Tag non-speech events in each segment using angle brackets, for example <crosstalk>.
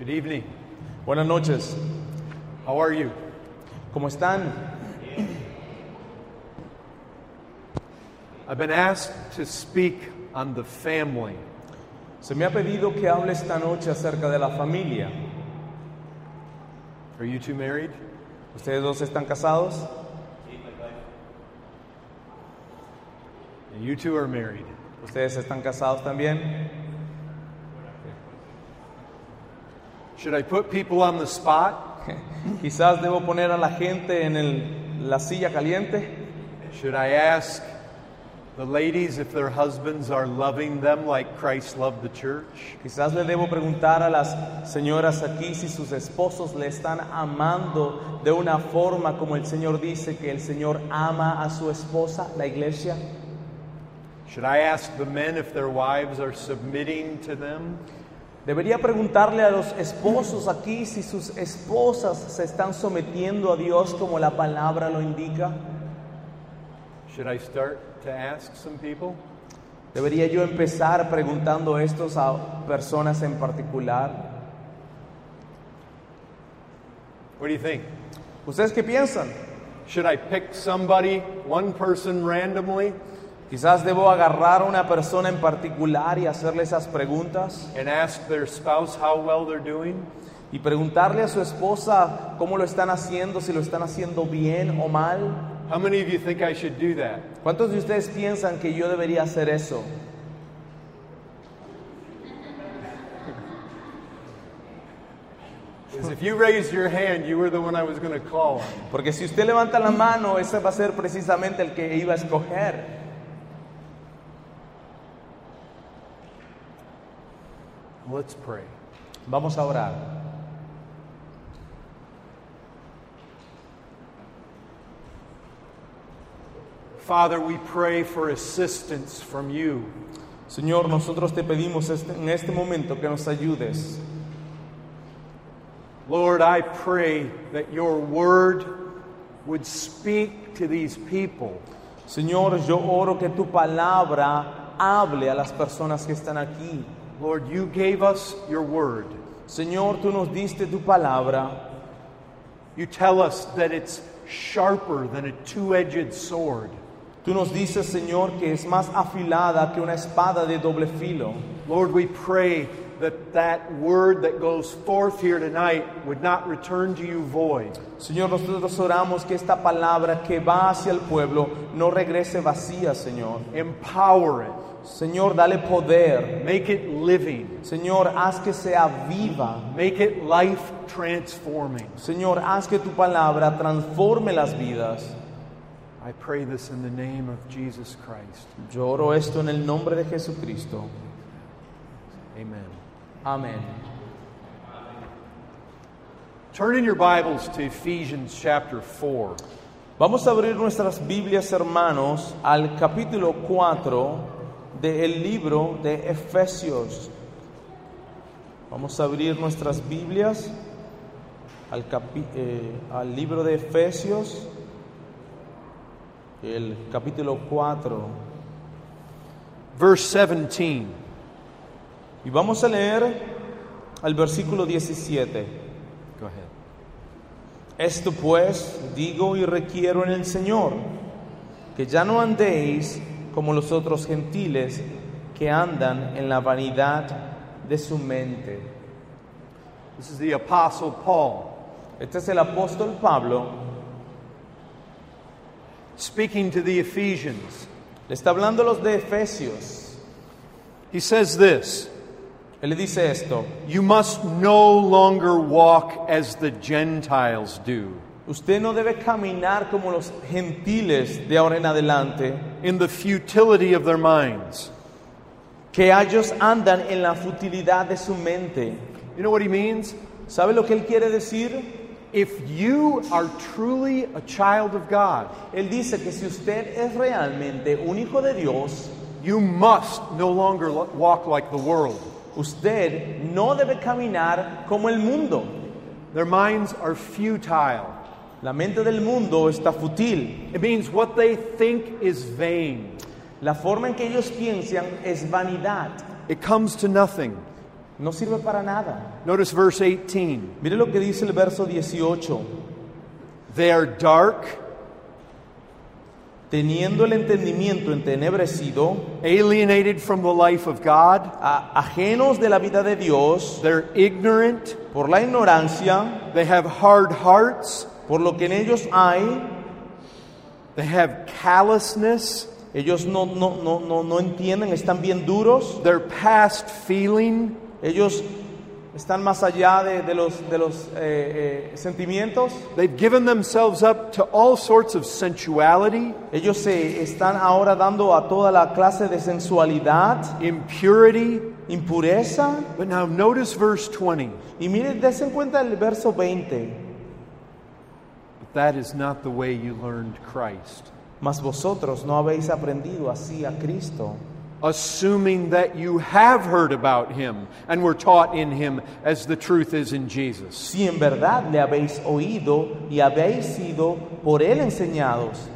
Good evening. Buenas noches. How are you? ¿Cómo están? I've been asked to speak on the family. Se me ha pedido que hable esta noche acerca de la familia. Are you two married? ¿Ustedes dos están casados? And you two are married. ¿Ustedes están casados también? Should I put people on the spot? <laughs> Quizás debo poner a la gente en el- la silla caliente. Should I ask the ladies if their husbands are loving them like Christ loved the church? Quizás le debo preguntar a las señoras aquí si sus esposos le están amando de una forma como el Señor dice que el Señor ama a su esposa, la iglesia. Should I ask the men if their wives are submitting to them? Debería preguntarle a los esposos aquí si sus esposas se están sometiendo a Dios como la palabra lo indica. Should I start to ask some people? Debería yo empezar preguntando estos a personas en particular. What do you think? ¿Ustedes qué piensan? Should I pick somebody, one person randomly, Quizás debo agarrar a una persona en particular y hacerle esas preguntas and ask their spouse how well they're doing? y preguntarle a su esposa cómo lo están haciendo, si lo están haciendo bien o mal. How many of you think I should do that? ¿Cuántos de ustedes piensan que yo debería hacer eso? Because if you raised your hand, you were the one I was going to call on. Porque si usted levanta la mano, ese va a ser precisamente el que iba a escoger. Let's pray. Vamos a orar. Father, we pray for assistance from you. Señor, nosotros te pedimos este- en este momento que nos ayudes. Lord, I pray that your word would speak to these people. Señor, yo oro que tu palabra hable a las personas que están aquí. Lord, you gave us your word. Señor, tú nos diste tu palabra. You tell us that it's sharper than a two edged sword. Tú nos dices, Señor, que es más afilada que una espada de doble filo. Lord, we pray that that word that goes forth here tonight would not return to you void. Señor, nosotros oramos que esta palabra que va hacia el pueblo no regrese vacía, Señor. Empower it, Señor, dale poder. make it living, Señor, haz que sea viva. make it life transforming. Señor, haz que tu palabra transforme las vidas. I pray this in the name of Jesus Christ. Yo oro esto en el nombre de Jesucristo. Amen. Amén. Turn in your Bibles to Ephesians chapter 4. Vamos a abrir nuestras Biblias, hermanos, al capítulo 4 del libro de Efesios. Vamos a abrir nuestras Biblias al, capi- eh, al libro de Efesios, el capítulo 4. Verse 17. Y vamos a leer al versículo 17. Go ahead. Esto pues digo y requiero en el Señor, que ya no andéis como los otros gentiles que andan en la vanidad de su mente. This is the Apostle Paul Este es el apóstol Pablo, speaking to the Ephesians. le está hablando a los de Efesios. He says this Él le dice esto, You must no longer walk as the Gentiles do, usted no debe caminar como los gentiles de ahora en adelante, in the futility of their minds. que ellos andan en la futilidad de su mente. You know what he means? ¿Sabe lo que él quiere decir? If you are truly a child of God, Él dice que si usted es realmente un hijo de Dios, you must no longer lo- walk like the world. Usted no debe caminar como el mundo. Their minds are futile. La mente del mundo está fútil. It means what they think is vain. La forma en que ellos piensan es vanidad. It comes to nothing. No sirve para nada. Notice verse 18. Mire lo que dice el verso 18. They are dark, Teniendo el entendimiento entenebrecido, alienated from the life of God. a- ajenos de la vida de Dios, They're ignorant. por la ignorancia, They have hard hearts. por lo que en ellos hay, They have callousness. ellos no, no, no, no, no entienden, están bien duros, They're past feeling. ellos están más allá de, de los, de los eh, eh, sentimientos, They've given themselves up to all sorts of sensuality, ellos se están ahora dando a toda la clase de sensualidad, impurity. impureza. But now notice verse 20. Y miren, dense en cuenta el verso 20. But that is not the way you learned Christ. Mas vosotros no habéis aprendido así a Cristo, Assuming that you have heard about him and were taught in him as the truth is in Jesus. si en verdad le habéis oído y habéis sido por él enseñados.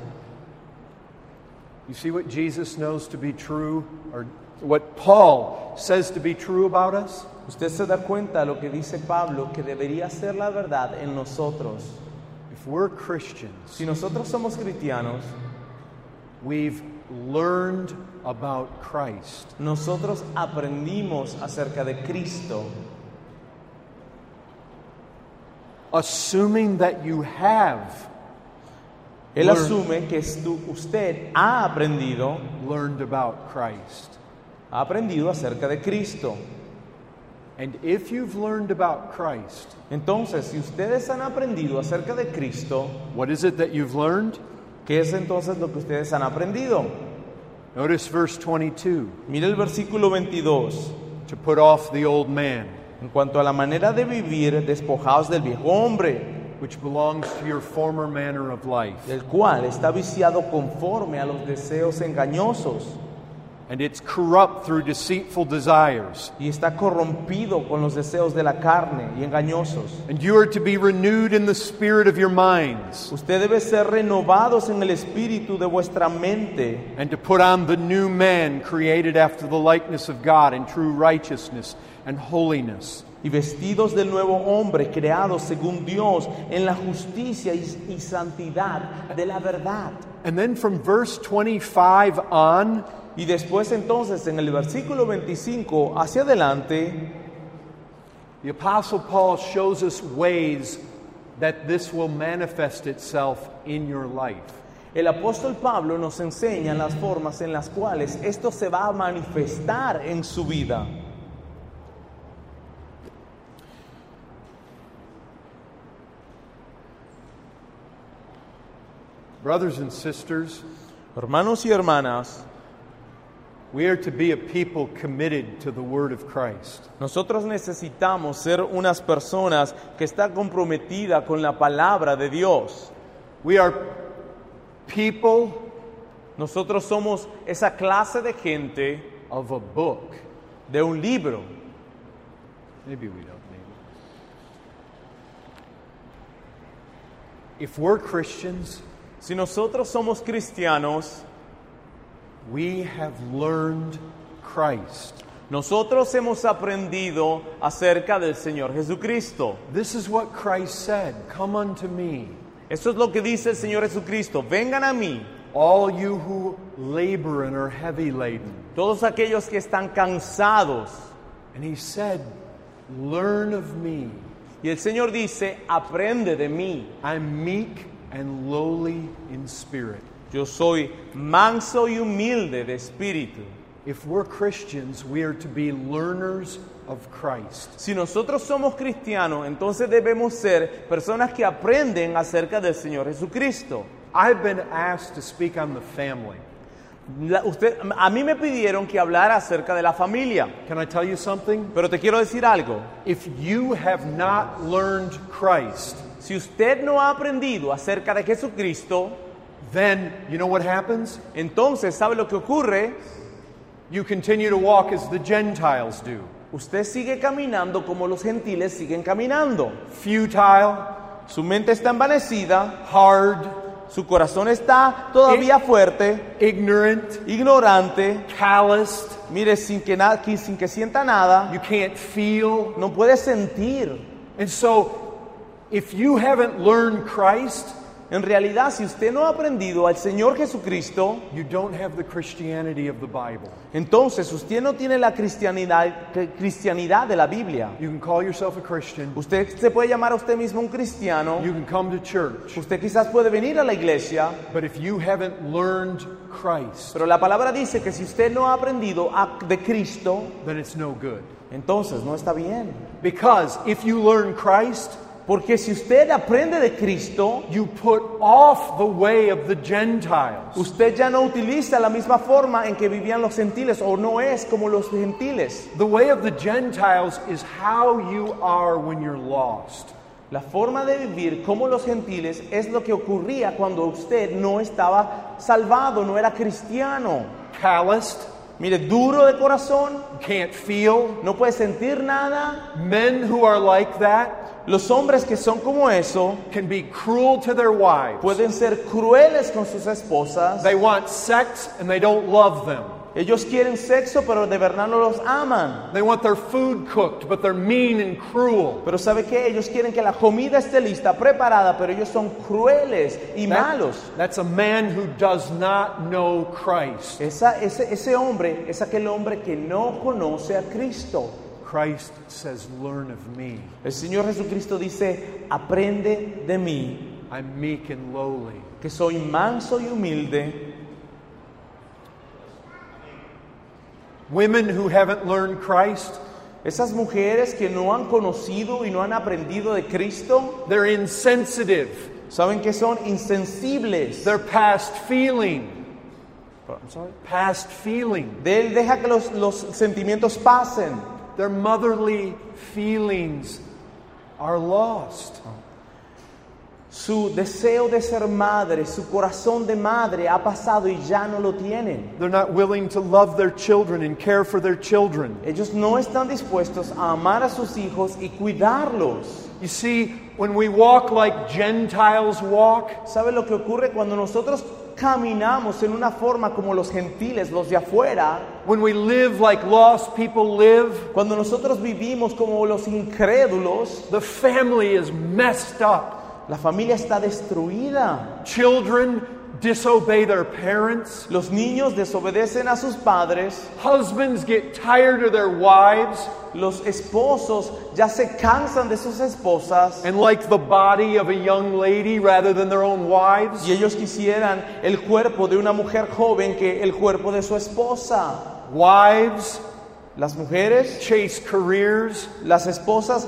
You see what Jesus knows to be true, or what Paul says to be true about us? Usted se da cuenta lo que dice Pablo, que debería ser la verdad en nosotros. If we're Christians, Si nosotros somos cristianos, we've learned about Christ. nosotros aprendimos acerca de Cristo, Assuming that you have Él asume que usted ha aprendido, learned about Christ. ha aprendido acerca de Cristo. And if you've learned about Christ, Entonces, si ustedes han aprendido acerca de Cristo, what is it that you've learned? ¿qué es entonces lo que ustedes han aprendido? Notice verse 22 Mire el versículo 22. to put off the old man, En cuanto a la manera de vivir, despojados del viejo hombre, which belongs to your former manner of life. el cual está viciado conforme a los deseos engañosos And it's corrupt through deceitful desires. y está corrompido con los deseos de la carne y engañosos. And you are to be renewed in the spirit of your minds, Usted debe ser renovados en el espíritu de vuestra mente and to put on the new man created after the likeness of God in true righteousness and holiness. y vestidos del nuevo hombre creado según Dios en la justicia y, y santidad de la verdad. And then from verse 25 on, Y después entonces en el versículo 25 hacia adelante, the Apostle Paul shows us ways that this will manifest itself in your life. el apóstol Pablo nos enseña las formas en las cuales esto se va a manifestar en su vida. Brothers and sisters, Hermanos y hermanas, we are to be a people committed to the Word of Christ. nosotros necesitamos ser unas personas que están comprometidas con la palabra de Dios. We are people Nosotros somos esa clase de gente of a book. de un libro. Maybe we don't maybe. If we're Christians, Si nosotros somos cristianos, we have learned Christ. nosotros hemos aprendido acerca del Señor Jesucristo. This is what Christ said Come unto me, Eso es lo que dice el Señor Jesucristo. Vengan a mí, all you who labor and are heavy laden. todos aquellos que están cansados. And he said, Learn of me. Y el Señor dice, aprende de mí. I'm meek and lowly in spirit. Yo soy manso y humilde de espíritu. If we're Christians, we are to be learners of Christ. Si nosotros somos cristianos, entonces debemos ser personas que aprenden acerca del Señor Jesucristo. I've been asked to speak on the family. La- usted, a mí me pidieron que hablara acerca de la familia, Can I tell you something? pero te quiero decir algo. If you have not learned Christ, Si usted no ha aprendido acerca de Jesucristo, then you know what happens? entonces ¿sabe lo que ocurre? You continue to walk as the Gentiles do Usted sigue caminando como los gentiles siguen caminando. futile, Su mente está envanecida, hard, su corazón está todavía fuerte, ignorant, ignorante, calloused, mire, sin que, nada, sin que sienta nada, you can't feel. no puede sentir. And so, if you haven't learned Christ, En realidad, si usted no ha aprendido al Señor Jesucristo, you don't have the Christianity of the Bible. entonces usted no tiene la cristianidad, cri- cristianidad de la Biblia. You can call yourself a Christian, Usted se puede llamar a usted mismo un cristiano, you can come to church, usted quizás puede venir a la iglesia, but if you haven't learned Christ, pero la palabra dice que si usted no ha aprendido a- de Cristo, then it's no good. entonces no está bien. Because if you learn Christ, Porque si usted aprende de Cristo, you put off the way of the Gentiles. usted ya no utiliza la misma forma en que vivían los gentiles o no es como los gentiles. The way of the Gentiles is how you are when you're lost. La forma de vivir como los gentiles es lo que ocurría cuando usted no estaba salvado, no era cristiano. Calloused, Mire, duro de corazón, can't feel. no puede sentir nada. Men who are like that Los hombres que son como eso can be cruel to their wives. pueden ser crueles con sus esposas. They want sex and they don't love them. Ellos quieren sexo, pero de verdad no los aman. They want their food cooked, but they're mean and cruel. Pero ¿sabe qué? Ellos quieren que la comida esté lista, preparada, pero ellos son crueles y That- malos. that's a man who does not know Christ. Esa- ese, ese hombre es aquel hombre que no conoce a Cristo. Christ says, Learn of me. El Señor Jesucristo dice, aprende de mí, I'm meek and lowly. que soy manso y humilde. Women who haven't learned Christ, Esas mujeres que no han conocido y no han aprendido de Cristo, they're insensitive. saben que son insensibles. They're past feeling. Past feeling. De él deja que los, los sentimientos pasen. Their motherly feelings are lost. Su deseo de ser madre, su corazón de madre ha pasado y ya no lo tienen. They're not willing to love their children and care for their children. Ellos no están dispuestos a amar a sus hijos y cuidarlos. You see, when we walk like Gentiles walk, ¿Sabe lo que ocurre cuando nosotros caminamos en una forma como los gentiles, los de afuera? when we live like lost people live, Cuando nosotros vivimos como los incrédulos, the family is messed up. la familia está destruida. Children disobey their parents. Los niños desobedecen a sus padres. Husbands get tired of their wives. Los esposos ya se cansan de sus esposas. and like the body of a young lady rather than their own wives. Y ellos quisieran el cuerpo de una mujer joven que el cuerpo de su esposa. Wives Las mujeres, chase careers las esposas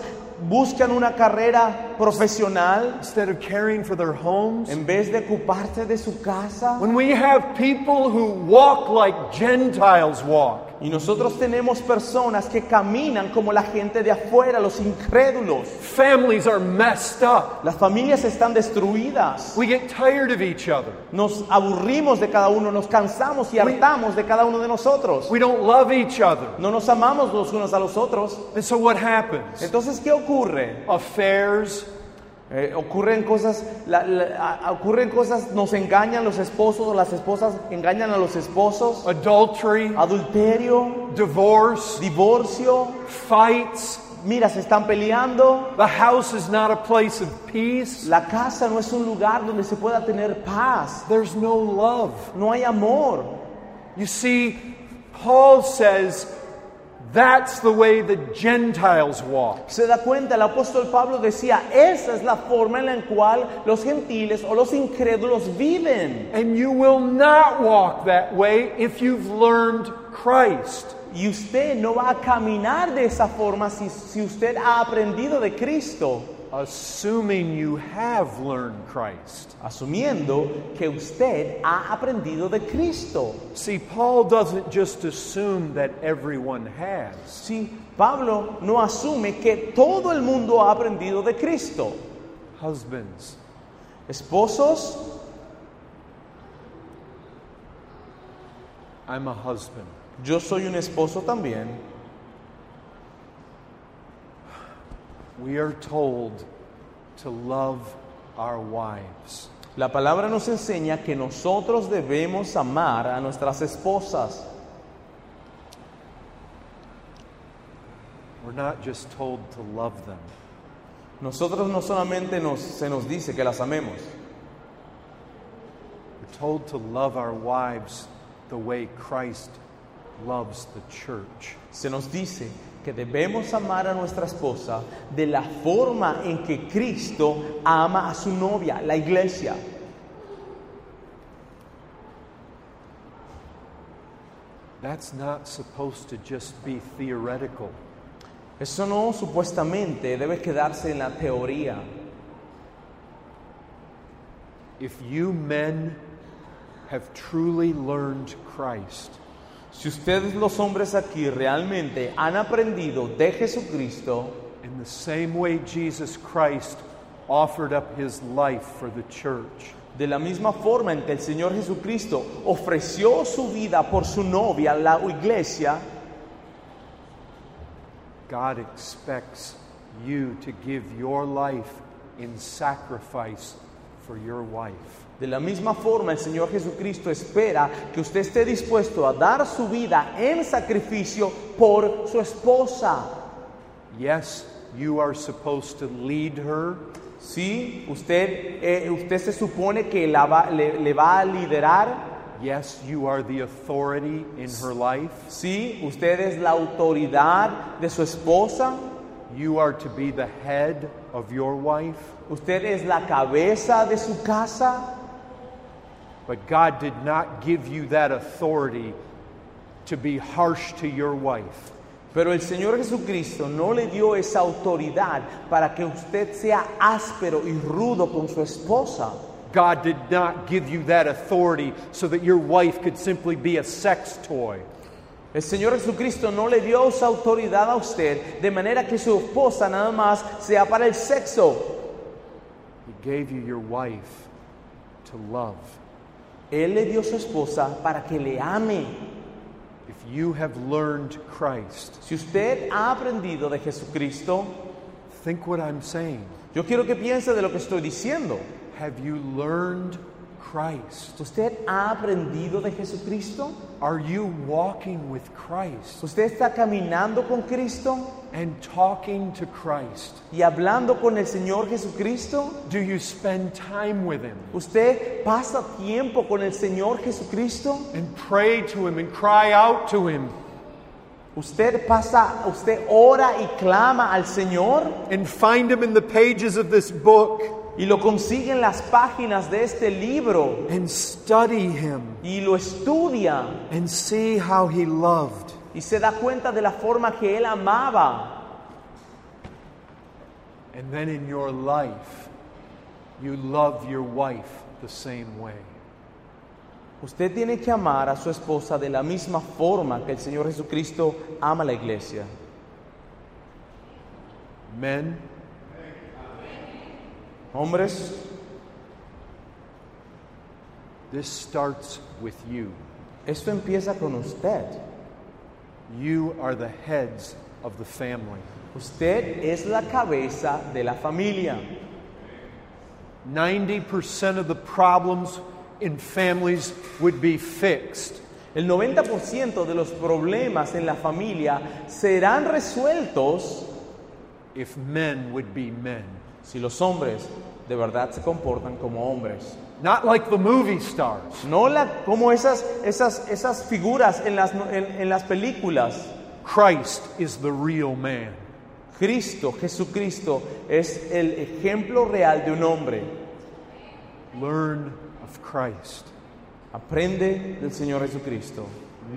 buscan una carrera profesional instead of caring for their homes. en vez de ocuparse de su casa. When we have people who walk like Gentiles walk, Y nosotros tenemos personas que caminan como la gente de afuera, los incrédulos. families are messed up. Las familias están destruidas. We get tired of each other. Nos aburrimos de cada uno, nos cansamos y hartamos de cada uno de nosotros. We don't love each other. No nos amamos los unos a los otros. And so what happens? Entonces, ¿qué ocurre? Affairs, Eh, ocurren cosas, la- la- a- ocurren cosas, nos engañan los esposos o las esposas engañan a los esposos, adultery, adulterio, divorce, divorcio, fights. mira, se están peleando, The house is not a place of peace. la casa no es un lugar donde se pueda tener paz, There's no love. no hay amor. You see, Paul says that's the way the Gentiles walk. Se da cuenta, el apóstol Pablo decía, esa es la forma en la cual los gentiles o los incrédulos viven. And you will not walk that way if you've learned Christ. Y usted no va a caminar de esa forma si, si usted ha aprendido de Cristo. Assuming you have learned Christ. asumiendo que usted ha aprendido de Cristo. See, Paul doesn't just assume that everyone has. Sí, Pablo no asume que todo el mundo ha aprendido de Cristo. Husbands, Esposos, I'm a husband. yo soy un esposo también. We are told to love our wives. La palabra nos enseña que nosotros debemos amar a nuestras esposas. We're not just told to love them, Nosotros no solamente nos, se nos dice que las amemos, we're told to love our wives the way Christ loves the church. se nos dice que debemos amar a nuestra esposa de la forma en que Cristo ama a su novia, la iglesia. That's not supposed to just be theoretical. Eso no supuestamente debe quedarse en la teoría. If you men have truly learned Christ, Si ustedes los hombres aquí realmente han aprendido de Jesucristo, in the same way Jesus Christ offered up his life for the church, de la misma forma en que el Señor Jesucristo ofreció su vida por su novia, la iglesia, God expects you to give your life in sacrifice for your wife. de la misma forma el Señor Jesucristo espera que usted esté dispuesto a dar su vida en sacrificio por su esposa. Yes, you are supposed to lead her, Sí, usted, eh, usted se supone que la va- le, le va a liderar. yes, you are the authority in her life. Sí, usted es la autoridad de su esposa. You are to be the head of your wife. Usted es la cabeza de su casa. But God did not give you that authority to be harsh to your wife. Pero el Señor Jesucristo no le dio esa autoridad para que usted sea áspero y rudo con su esposa. God did not give you that authority so that your wife could simply be a sex toy. El Señor Jesucristo no le dio esa autoridad a usted de manera que su esposa nada más sea para el sexo. He gave you your wife to love. Él le dio su esposa para que le ame. If you have learned Christ, Si usted ha aprendido de Jesucristo, think what I'm saying. yo quiero que piense de lo que estoy diciendo. Have you learned Christ? ¿Usted ha aprendido de Jesucristo? Are you walking with Christ ¿Usted está caminando con Cristo and talking to Christ? y hablando con el Señor Jesucristo? Do you spend time with Him ¿Usted pasa tiempo con el Señor Jesucristo? and pray to Him and cry out to Him ¿Usted pasa, usted ora y clama al Señor and find Him in the pages of this book y lo consigue en las páginas de este libro and study Him y lo estudia and see how He loved? y se da cuenta de la forma que Él amaba? And then in your life, you love your wife the same way. Usted tiene que amar a su esposa de la misma forma que el Señor Jesucristo ama a la iglesia. Men, Hombres, this starts with you. esto empieza con usted. You are the heads of the family. Usted es la cabeza de la familia. 90% of the problems in families would be fixed El 90% de los problemas en la familia serán resueltos if men would be men. Si los hombres de verdad se comportan como hombres. Not like the movie stars. No la, como esas, esas, esas figuras en las, en- en las películas. Christ is the real man. Cristo, Jesucristo, es el ejemplo real de un hombre. Learn of Christ. Aprende del Señor Jesucristo.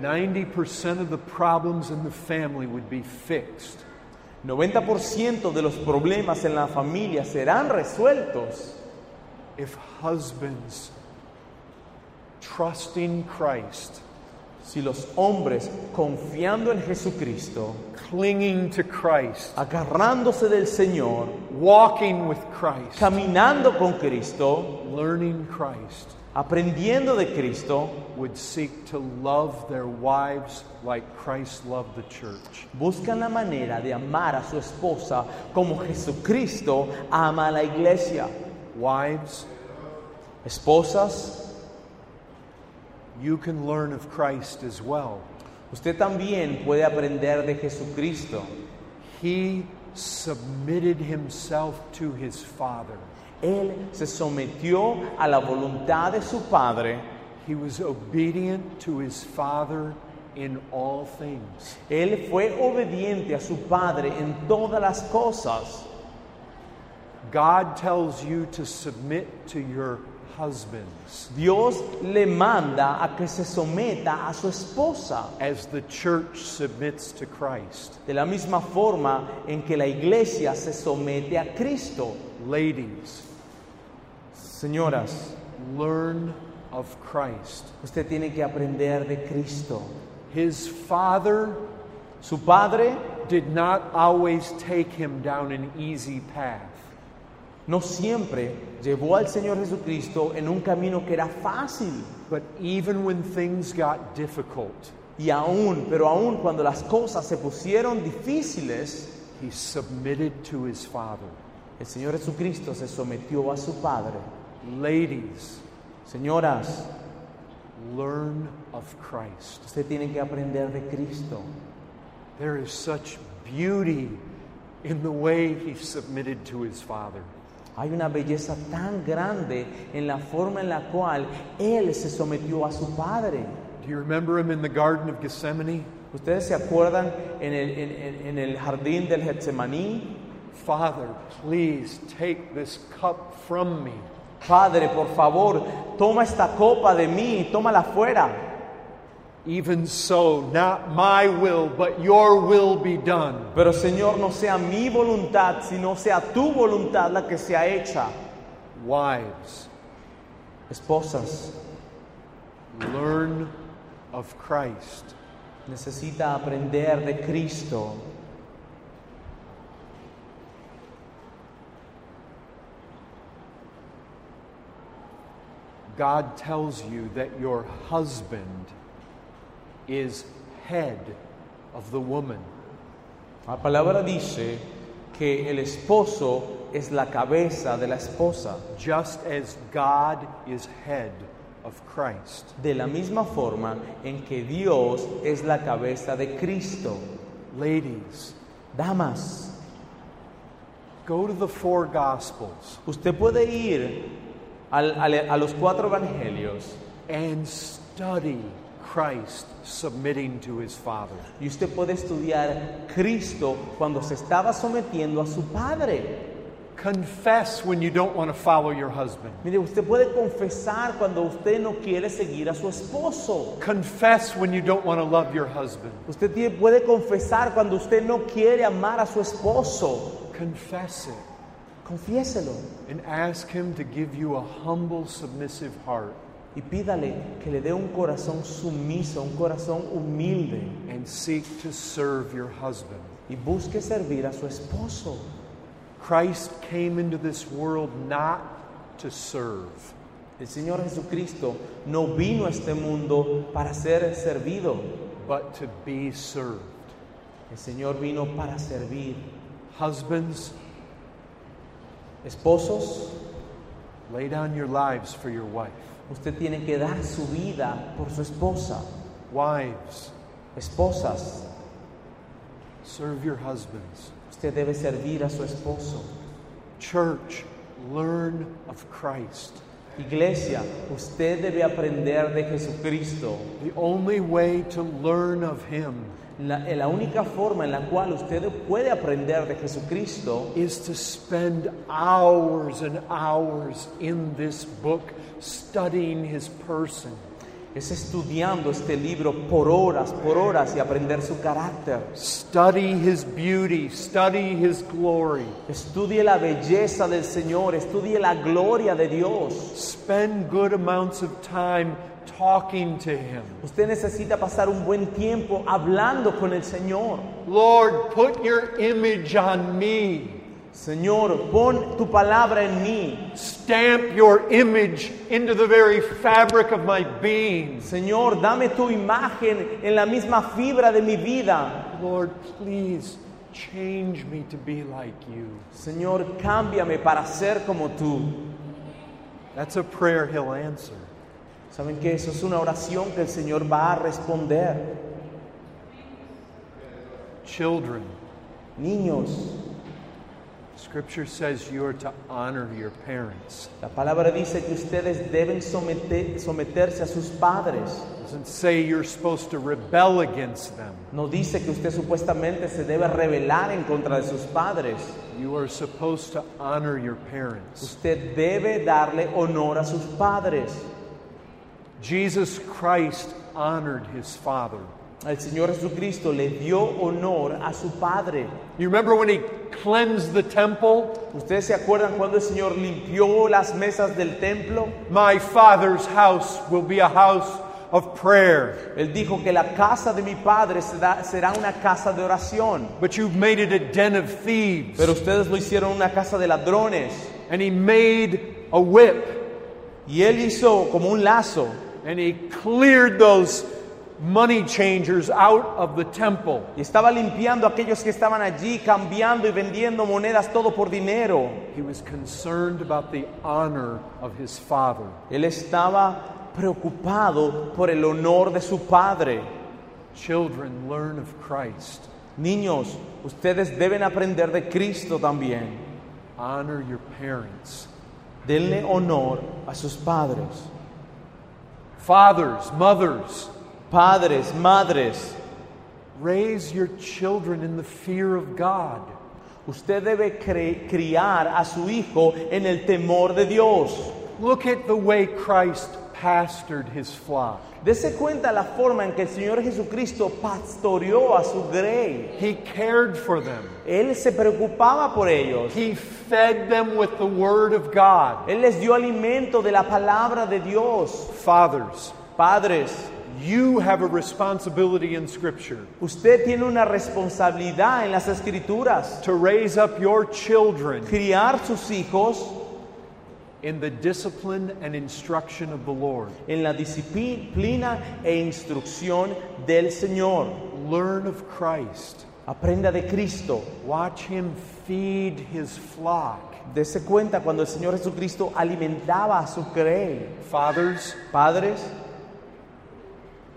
90% of the problems in the family would be fixed 90% de los problemas en la familia serán resueltos if husbands trusting Christ, si los hombres, confiando en Jesucristo, clinging to Christ, agarrándose del Señor, walking with Christ, caminando con Cristo, learning Christ, aprendiendo de Cristo, would seek to love their wives like Christ loved the church. buscan la manera de amar a su esposa como Jesucristo ama a la iglesia. Wives, Esposas, you can learn of Christ as well. usted también puede aprender de Jesucristo. He submitted himself to his Father. Él se sometió a la voluntad de su Padre. He was obedient to his Father in all things. Él fue obediente a su Padre en todas las cosas. God tells you to submit to your husbands Dios le manda a que se someta a su esposa. as the church submits to Christ. De la misma forma en que la iglesia se somete a Cristo. Ladies, Señoras, learn of Christ. usted tiene que aprender de Cristo. His Father Su Padre did not always take him down an easy path. no siempre llevó al Señor Jesucristo en un camino que era fácil. But even when things got difficult, Y aún, pero aún cuando las cosas se pusieron difíciles, he submitted to his Father. el Señor Jesucristo se sometió a su Padre. Ladies, Señoras, learn of Christ. usted tiene que aprender de Cristo. There is such beauty in the way he submitted to his Father. Hay una belleza tan grande en la forma en la cual Él se sometió a su Padre. Do you remember him in the Garden of Gethsemane? ¿Ustedes se acuerdan en el, en- en- en el jardín del Getsemaní? Father, please take this cup from me. Padre, por favor, toma esta copa de mí, tómala fuera. Even so, not my will, but your will be done. Pero Señor, no sea mi voluntad, sino sea tu voluntad la que sea hecha. Wives, Esposas, learn of Christ. necesita aprender de Cristo. God tells you that your husband is head of the woman. La palabra dice que el esposo es la cabeza de la esposa. just as God is head of Christ. De la misma forma en que Dios es la cabeza de Cristo. Ladies, Damas, go to the four Gospels usted puede ir al- al- a los cuatro evangelios and study Christ submitting to his Father. y usted puede estudiar Cristo cuando se estaba sometiendo a su Padre. Confess when you don't want to follow your husband. Mire, usted puede confesar cuando usted no quiere seguir a su esposo. Confess when you don't want to love your husband. Usted puede confesar cuando usted no quiere amar a su esposo. Confess it Confiéselo and ask him to give you a humble, submissive heart y pídale que le dé un corazón sumiso, un corazón humilde and seek to serve your husband. y busque servir a su esposo. Christ came into this world not to serve, El Señor Jesucristo no vino a este mundo para ser servido. but to be served. El Señor vino para servir. Husbands, Esposos, lay down your lives for your wife. usted tiene que dar su vida por su esposa. Wives, Esposas, serve your husbands. usted debe servir a su esposo. Church, learn of Christ. Iglesia, usted debe aprender de Jesucristo. The only way to learn of Him La, la única forma en la cual usted puede aprender de Jesucristo is to spend hours and hours in this book studying His person. es estudiando este libro por horas, por horas y aprender su carácter. Study His beauty, study His glory. Estudie la belleza del Señor, estudie la gloria de Dios. Spend good amounts of time talking to Him. Usted necesita pasar un buen tiempo hablando con el Señor. Lord, put your image on me. Señor, pon tu palabra en mí. Stamp your image into the very fabric of my being. Señor, dame tu imagen en la misma fibra de mi vida. Lord, please change me to be like you. Señor, cámbiame para ser como tú. That's a prayer He'll answer. ¿Saben que eso es una oración que el Señor va a responder? Children, Niños, Scripture says you are to honor your parents. la palabra dice que ustedes deben somete- someterse a sus padres. Doesn't say you're supposed to rebel against them. No dice que usted supuestamente se debe rebelar en contra de sus padres. You are supposed to honor your parents. Usted debe darle honor a sus padres. Jesus Christ honored his father. El Señor Jesucristo le dio honor a su padre. You remember when he cleansed the temple? ¿Ustedes se acuerdan cuando el Señor limpió las mesas del templo? My father's house will be a house of prayer, Él dijo que la casa de mi padre será, será una casa de oración. but you've made it a den of thieves. Pero ustedes lo hicieron una casa de ladrones. And he made a whip Y él hizo como un lazo and he cleared those money changers out of the temple. y estaba limpiando a aquellos que estaban allí, cambiando y vendiendo monedas todo por dinero. He was concerned about the honor of his father. Él estaba preocupado por el honor de su padre. Children, learn of Christ. Niños, ustedes deben aprender de Cristo también. Honor your parents. Denle honor a sus padres. Fathers, mothers, Padres, madres, raise your children in the fear of God. usted debe criar a su hijo en el temor de Dios. Look at the way Christ pastored his flock. Dese cuenta la forma en que el Señor Jesucristo pastoreó a su grey. He cared for them. Él se preocupaba por ellos. He fed them with the word of God. Él les dio alimento de la palabra de Dios. Fathers, Padres, you have a responsibility in Scripture usted tiene una responsabilidad en las escrituras. to raise up your children Criar sus hijos in the discipline and instruction of the Lord. en la disciplina e instrucción del Señor. Learn of Christ. Aprenda de Cristo. Watch him feed his flock. Dese cuenta cuando el Señor Jesucristo alimentaba a su grey. Fathers, Padres,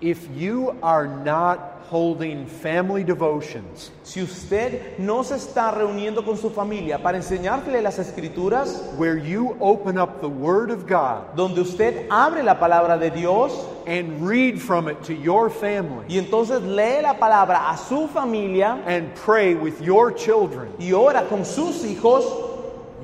if you are not holding family devotions, si usted no se está reuniendo con su familia para enseñarle las escrituras, where you open up the Word of God donde usted abre la palabra de Dios and read from it to your family y entonces lee la palabra a su familia and pray with your children, y ora con sus hijos,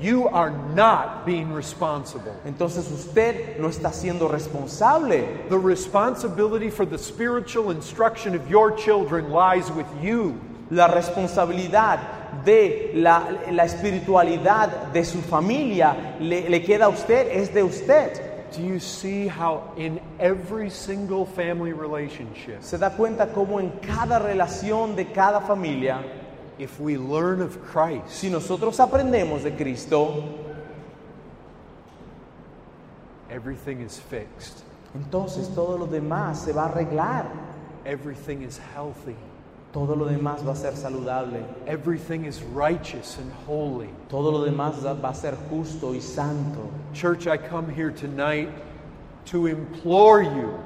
you are not being responsible. entonces usted no está siendo responsable. The responsibility for the spiritual instruction of your children lies with you. La responsabilidad de la, la espiritualidad de su familia le, le queda a usted, es de usted. Do you see how in every single family relationship, Se da cuenta cómo en cada relación de cada familia, if we learn of Christ, si nosotros aprendemos de Cristo, everything is fixed, entonces todo lo demás se va a arreglar. everything is healthy, Todo lo demás va a ser saludable. everything is righteous and holy. Todo lo demás va a ser justo y santo. Church, I come here tonight to implore you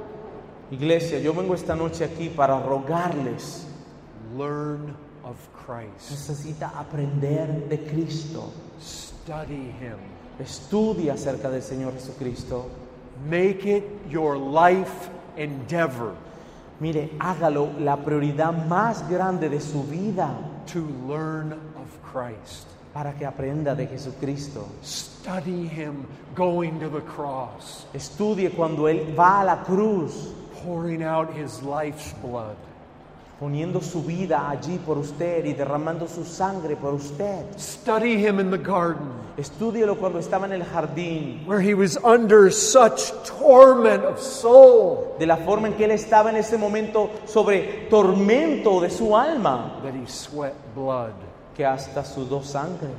Iglesia, yo vengo esta noche aquí para rogarles. learn of Christ, Necesita aprender de Cristo. study Him, Estudie acerca del Señor Jesucristo. make it your life endeavor Mire, hágalo la prioridad más grande de su vida to learn of Christ. para que aprenda de Jesucristo. Study Him going to the cross, Estudie cuando Él va a la cruz, pouring out His life's blood. Poniendo su vida allí por usted y derramando su sangre por usted. Study Him in the garden, Estúdielo cuando estaba en el jardín, where He was under such torment of soul de la forma en que Él estaba en ese momento sobre tormento de su alma, that He sweat blood. que hasta sudó sangre.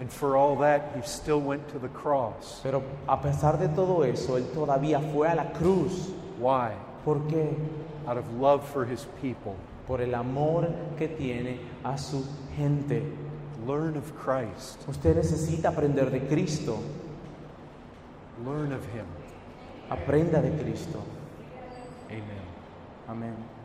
And for all that, He still went to the cross. Pero a pesar de todo eso, Él todavía fue a la cruz. Why? ¿Por qué? Out of love for His people. Por el amor que tiene a su gente. Learn of Christ. Usted necesita aprender de Cristo. Learn of Him. Aprenda de Cristo. Amen. Amén.